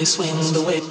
we swing the way.